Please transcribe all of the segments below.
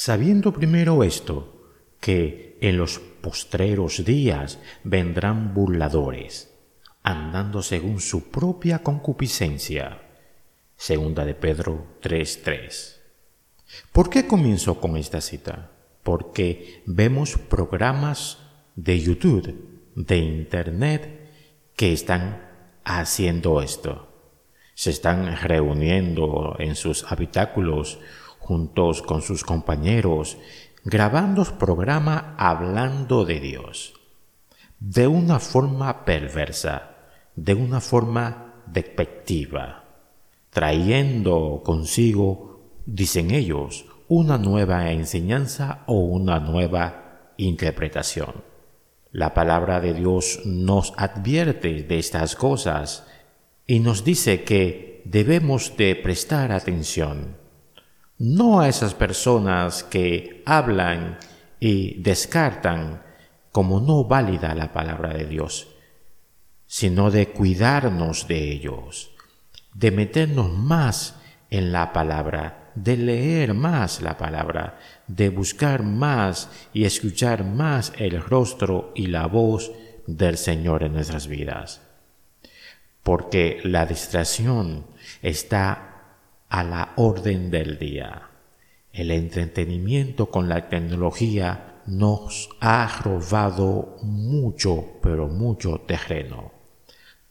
Sabiendo primero esto, que en los postreros días vendrán burladores, andando según su propia concupiscencia. Segunda de Pedro 3:3. ¿Por qué comienzo con esta cita? Porque vemos programas de YouTube, de Internet, que están haciendo esto. Se están reuniendo en sus habitáculos juntos con sus compañeros, grabando programa hablando de Dios, de una forma perversa, de una forma despectiva, trayendo consigo, dicen ellos, una nueva enseñanza o una nueva interpretación. La palabra de Dios nos advierte de estas cosas y nos dice que debemos de prestar atención no a esas personas que hablan y descartan como no válida la palabra de Dios, sino de cuidarnos de ellos, de meternos más en la palabra, de leer más la palabra, de buscar más y escuchar más el rostro y la voz del Señor en nuestras vidas. Porque la distracción está a la orden del día. El entretenimiento con la tecnología nos ha robado mucho, pero mucho terreno.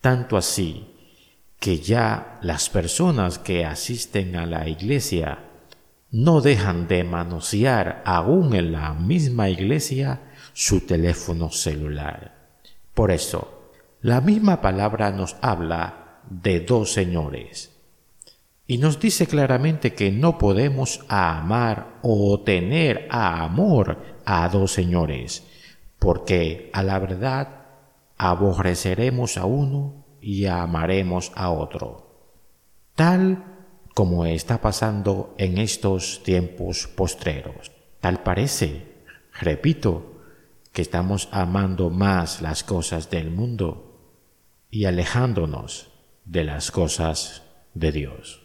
Tanto así que ya las personas que asisten a la iglesia no dejan de manosear aún en la misma iglesia su teléfono celular. Por eso, la misma palabra nos habla de dos señores, y nos dice claramente que no podemos amar o tener a amor a dos señores, porque a la verdad aborreceremos a uno y amaremos a otro, tal como está pasando en estos tiempos postreros. Tal parece, repito, que estamos amando más las cosas del mundo y alejándonos de las cosas de Dios.